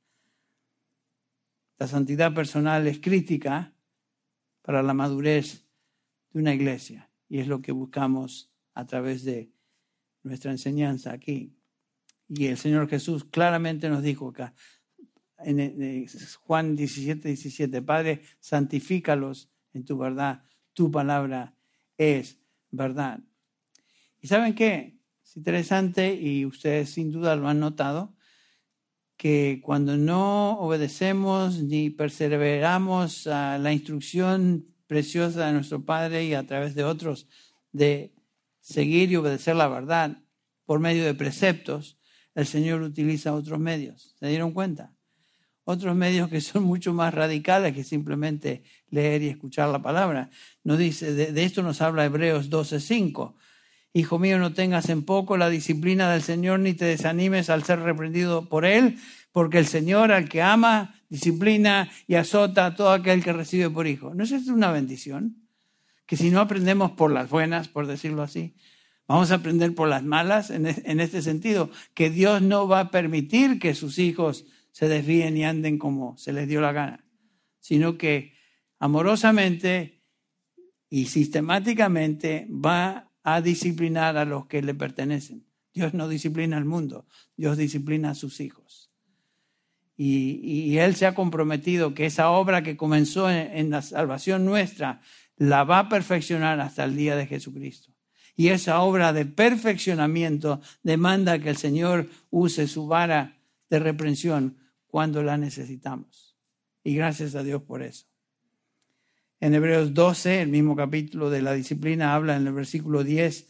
La santidad personal es crítica para la madurez de una iglesia y es lo que buscamos a través de nuestra enseñanza aquí. Y el Señor Jesús claramente nos dijo acá, en Juan 17, 17, Padre, santifícalos en tu verdad, tu palabra es verdad. ¿Y saben qué? Es interesante y ustedes sin duda lo han notado, que cuando no obedecemos ni perseveramos a la instrucción preciosa de nuestro Padre y a través de otros de seguir y obedecer la verdad por medio de preceptos, el Señor utiliza otros medios. ¿Se dieron cuenta? Otros medios que son mucho más radicales que simplemente leer y escuchar la palabra. Nos dice, de, esto nos habla Hebreos 12:5. Hijo mío, no tengas en poco la disciplina del Señor ni te desanimes al ser reprendido por Él, porque el Señor al que ama, disciplina y azota a todo aquel que recibe por hijo. ¿No es esto una bendición? Que si no aprendemos por las buenas, por decirlo así, vamos a aprender por las malas en este sentido, que Dios no va a permitir que sus hijos se desvíen y anden como se les dio la gana, sino que amorosamente y sistemáticamente va a disciplinar a los que le pertenecen. Dios no disciplina al mundo, Dios disciplina a sus hijos. Y, Él se ha comprometido que esa obra que comenzó en, la salvación nuestra la va a perfeccionar hasta el día de Jesucristo. Y esa obra de perfeccionamiento demanda que el Señor use su vara de reprensión cuando la necesitamos. Y gracias a Dios por eso. En Hebreos 12, el mismo capítulo de la disciplina, habla en el versículo 10,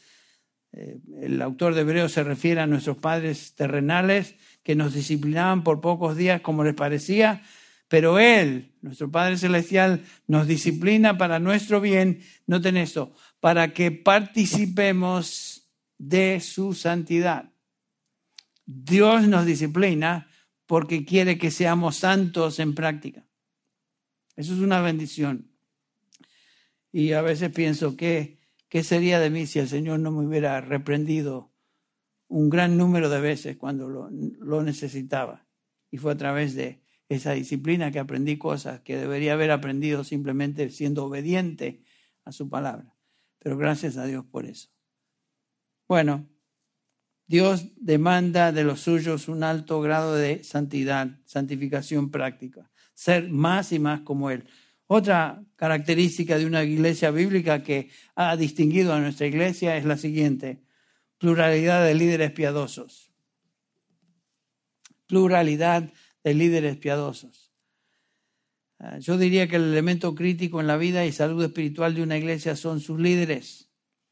eh, el autor de Hebreos se refiere a nuestros padres terrenales que nos disciplinaban por pocos días como les parecía, pero Él, nuestro Padre Celestial, nos disciplina para nuestro bien, noten eso, para que participemos de su santidad. Dios nos disciplina porque quiere que seamos santos en práctica. Eso es una bendición. Y a veces pienso que, ¿qué sería de mí si el Señor no me hubiera reprendido un gran número de veces cuando lo, necesitaba. Y fue a través de esa disciplina que aprendí cosas que debería haber aprendido simplemente siendo obediente a su palabra. Pero gracias a Dios por eso. Bueno, Dios demanda de los suyos un alto grado de santidad, santificación práctica, ser más y más como Él. Otra característica de una iglesia bíblica que ha distinguido a nuestra iglesia es la siguiente pluralidad de líderes piadosos. Pluralidad de líderes piadosos. Ah, yo diría que el elemento crítico en la vida y salud espiritual de una iglesia son sus líderes,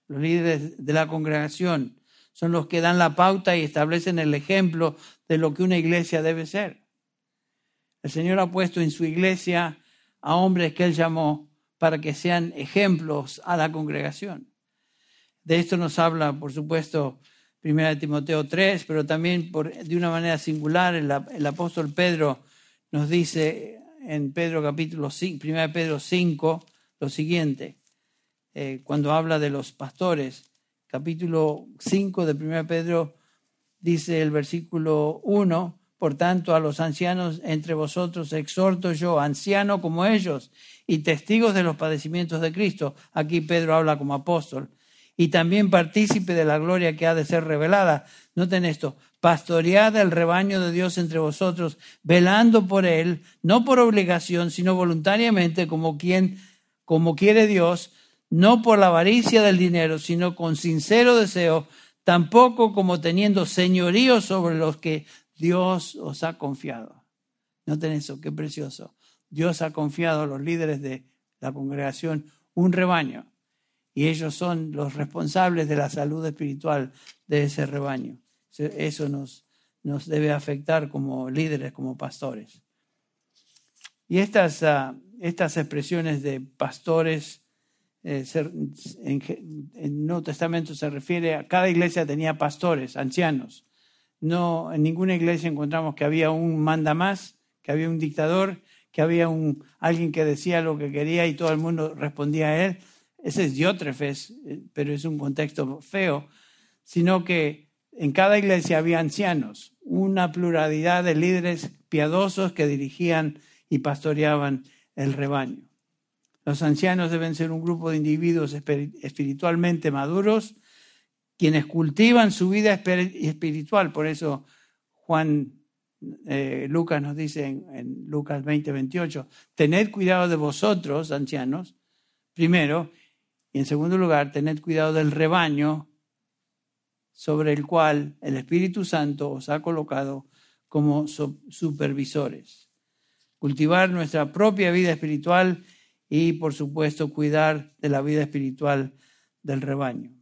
los líderes de la congregación. Son los que dan la pauta y establecen el ejemplo de lo que una iglesia debe ser. El Señor ha puesto en su iglesia a hombres que Él llamó para que sean ejemplos a la congregación. De esto nos habla, por supuesto, 1 Timoteo 3, pero también de una manera singular el, el, apóstol Pedro nos dice en Pedro capítulo 5, 1 Pedro 5 lo siguiente, eh, cuando habla de los pastores, capítulo 5 de 1 Pedro dice el versículo 1, por tanto, a los ancianos entre vosotros exhorto yo, anciano como ellos, y testigos de los padecimientos de Cristo. Aquí Pedro habla como apóstol. Y también partícipe de la gloria que ha de ser revelada. Noten esto, pastoread el rebaño de Dios entre vosotros, velando por él, no por obligación, sino voluntariamente, como quien, como quiere Dios, no por la avaricia del dinero, sino con sincero deseo, tampoco como teniendo señorío sobre los que Dios os ha confiado. Noten eso, qué precioso. Dios ha confiado a los líderes de la congregación un rebaño y ellos son los responsables de la salud espiritual de ese rebaño. Eso nos, debe afectar como líderes, como pastores. Y estas, ah, estas expresiones de pastores eh, en, el Nuevo Testamento se refiere a cada iglesia tenía pastores, ancianos. No, en ninguna iglesia encontramos que había un manda más, que había un dictador, que había un, alguien que decía lo que quería y todo el mundo respondía a él. Ese es Diótrefes, eh, pero es un contexto feo, sino que en cada iglesia había ancianos, una pluralidad de líderes piadosos que dirigían y pastoreaban el rebaño. Los ancianos deben ser un grupo de individuos espiritualmente maduros quienes cultivan su vida espiritual. Por eso Juan eh, Lucas nos dice en, Lucas 20, 28, tened cuidado de vosotros, ancianos, primero, y en segundo lugar, tened cuidado del rebaño sobre el cual el Espíritu Santo os ha colocado como supervisores. Cultivar nuestra propia vida espiritual y, por supuesto, cuidar de la vida espiritual del rebaño.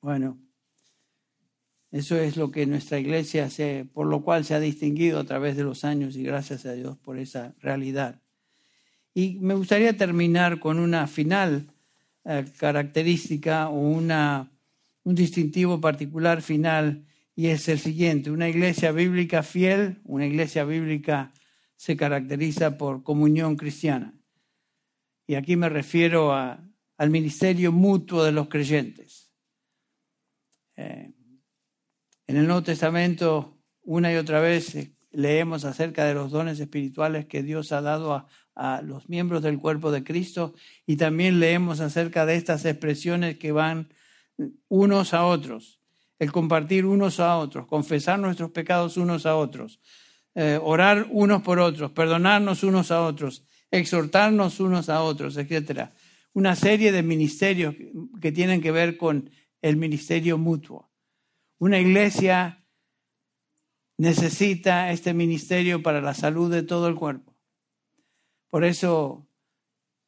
Bueno, eso es lo que nuestra iglesia, por lo cual se ha distinguido a través de los años y gracias a Dios por esa realidad. Y me gustaría terminar con una final eh, característica o una, un distintivo particular final y es el siguiente. Una iglesia bíblica fiel, una iglesia bíblica se caracteriza por comunión cristiana. Y aquí me refiero al ministerio mutuo de los creyentes. Eh, en el Nuevo Testamento, una y otra vez eh, leemos acerca de los dones espirituales que Dios ha dado a, los miembros del cuerpo de Cristo y también leemos acerca de estas expresiones que van unos a otros, el compartir unos a otros, confesar nuestros pecados unos a otros, eh, orar unos por otros, perdonarnos unos a otros, exhortarnos unos a otros, etc. Una serie de ministerios que tienen que ver con el ministerio mutuo. Una iglesia necesita este ministerio para la salud de todo el cuerpo. Por eso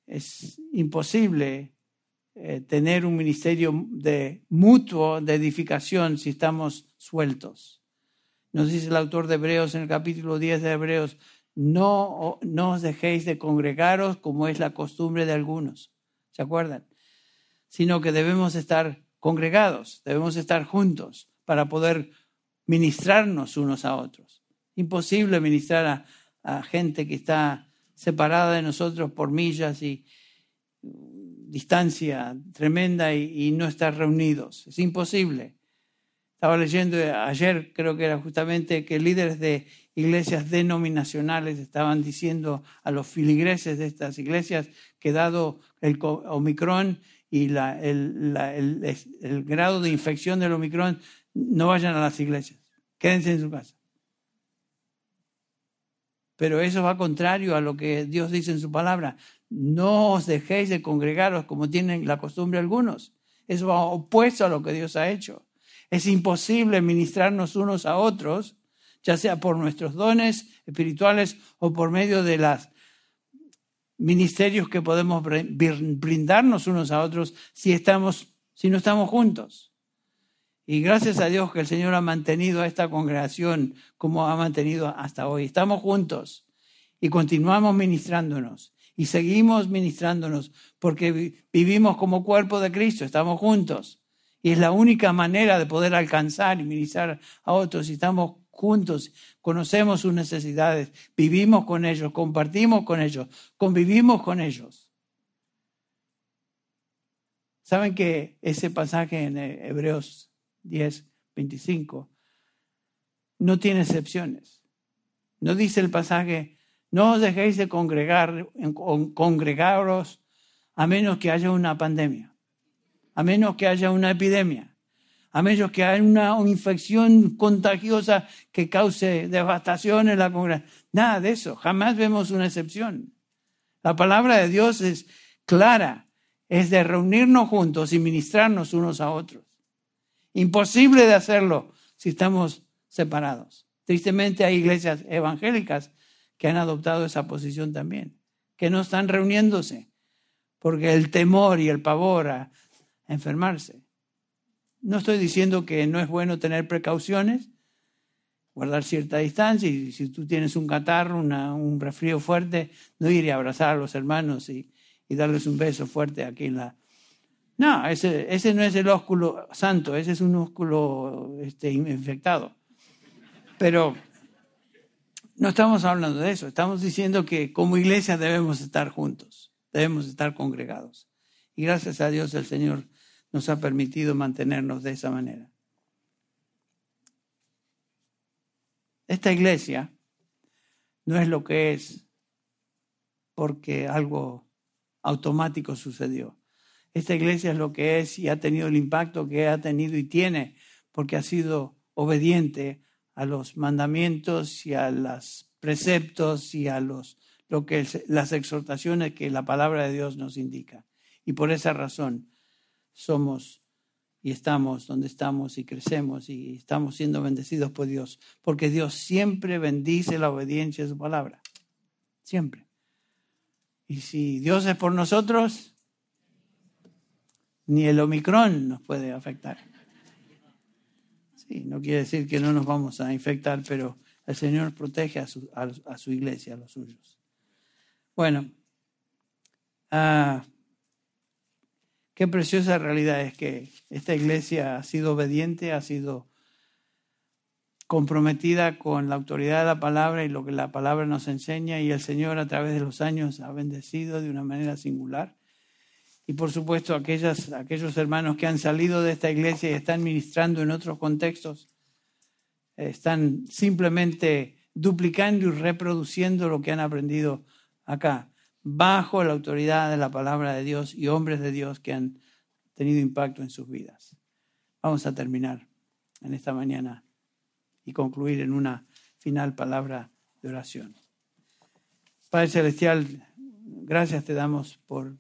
es imposible eh, tener un ministerio de mutuo de edificación si estamos sueltos. Nos dice el autor de Hebreos en el capítulo 10 de Hebreos, no, os dejéis de congregaros como es la costumbre de algunos. ¿Se acuerdan? Sino que debemos estar congregados, debemos estar juntos para poder ministrarnos unos a otros. Imposible ministrar a, gente que está separada de nosotros por millas y distancia tremenda y no estar reunidos. Es imposible. Estaba leyendo ayer, creo que era justamente que líderes de iglesias denominacionales estaban diciendo a los filigreses de estas iglesias que dado el Omicron y el, grado de infección del Omicron, no vayan a las iglesias, quédense en su casa. Pero eso va contrario a lo que Dios dice en su palabra. No os dejéis de congregaros como tienen la costumbre algunos. Eso va opuesto a lo que Dios ha hecho. Es imposible ministrarnos unos a otros, ya sea por nuestros dones espirituales o por medio de las ministerios que podemos brindarnos unos a otros si, estamos, si no estamos juntos. Y gracias a Dios que el Señor ha mantenido a esta congregación como ha mantenido hasta hoy. Estamos juntos y continuamos ministrándonos Y seguimos ministrándonos porque vivimos como cuerpo de Cristo, estamos juntos. Y es la única manera de poder alcanzar y ministrar a otros si estamos juntos, conocemos sus necesidades, vivimos con ellos, compartimos con ellos, convivimos con ellos. ¿Saben que ese pasaje en Hebreos 10, 25 no tiene excepciones? No dice el pasaje, no os dejéis de congregar, congregaros a menos que haya una pandemia, a menos que haya una epidemia, a menos que haya una, infección contagiosa que cause devastación en la congregación. Nada de eso, jamás vemos una excepción. La palabra de Dios es clara, es de reunirnos juntos y ministrarnos unos a otros. Imposible de hacerlo si estamos separados. Tristemente hay iglesias evangélicas que han adoptado esa posición también, que no están reuniéndose porque el temor y el pavor a enfermarse. No estoy diciendo que no es bueno tener precauciones, guardar cierta distancia y si tú tienes un catarro, un resfrío fuerte, no ir a abrazar a los hermanos y, darles un beso fuerte aquí en la... No, ese, ese no es el ósculo santo, ese es un ósculo este, infectado. Pero no estamos hablando de eso, estamos diciendo que como iglesia debemos estar juntos, debemos estar congregados. Y gracias a Dios el Señor nos ha permitido mantenernos de esa manera. Esta iglesia no es lo que es porque algo automático sucedió. Esta iglesia es lo que es y ha tenido el impacto que ha tenido y tiene porque ha sido obediente a los mandamientos y a los preceptos y a los, lo que las exhortaciones que la palabra de Dios nos indica. Y por esa razón somos y estamos donde estamos y crecemos y estamos siendo bendecidos por Dios, porque Dios siempre bendice la obediencia a su palabra, siempre. Y si Dios es por nosotros, ni el Omicron nos puede afectar no quiere decir que no nos vamos a infectar, pero el Señor protege a su, a, su iglesia, a los suyos. Bueno, ah, qué preciosa realidad es que esta iglesia ha sido obediente, ha sido comprometida con la autoridad de la palabra y lo que la palabra nos enseña y el Señor a través de los años ha bendecido de una manera singular. Y por supuesto aquellos hermanos que han salido de esta iglesia y están ministrando en otros contextos, están simplemente duplicando y reproduciendo lo que han aprendido acá, bajo la autoridad de la palabra de Dios y hombres de Dios que han tenido impacto en sus vidas. Vamos a terminar en esta mañana y concluir en una final palabra de oración. Padre Celestial, gracias te damos por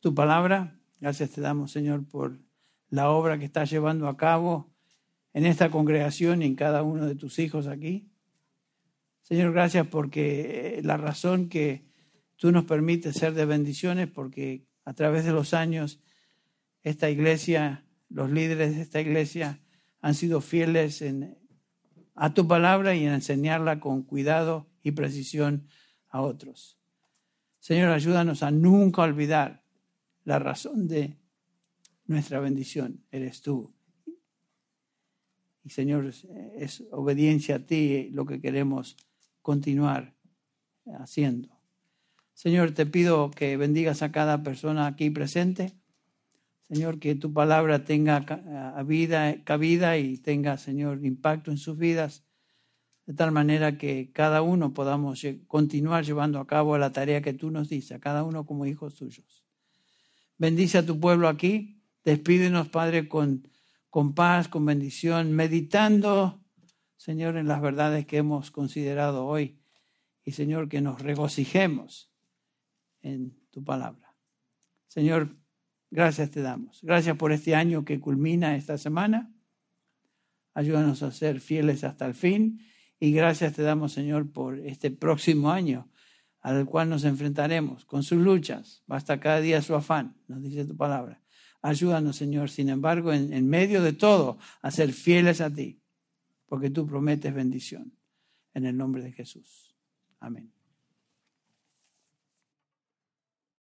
tu palabra. Gracias te damos, Señor, por la obra que estás llevando a cabo en esta congregación y en cada uno de tus hijos aquí. Señor, gracias porque la razón que tú nos permites ser de bendiciones, porque a través de los años esta iglesia, los líderes de esta iglesia han sido fieles a tu palabra y en enseñarla con cuidado y precisión a otros. Señor, ayúdanos a nunca olvidar la razón de nuestra bendición eres tú. Y Señor, es obediencia a ti lo que queremos continuar haciendo. Señor, te pido que bendigas a cada persona aquí presente. Señor, que tu palabra tenga vida, cabida y tenga, Señor, impacto en sus vidas, de tal manera que cada uno podamos continuar llevando a cabo la tarea que tú nos dices, a cada uno como hijos tuyos. Bendice a tu pueblo aquí. Despídenos, Padre, con, con paz, con bendición, meditando, Señor, en las verdades que hemos considerado hoy. Y, Señor, que nos regocijemos en tu palabra. Señor, gracias te damos. Gracias por este año que culmina esta semana. Ayúdanos a ser fieles hasta el fin. Y gracias te damos, Señor, por este próximo año al cual nos enfrentaremos con sus luchas. Basta cada día su afán, nos dice tu palabra. Ayúdanos, Señor, sin embargo, en, en medio de todo, a ser fieles a ti, porque tú prometes bendición. En el nombre de Jesús. Amén.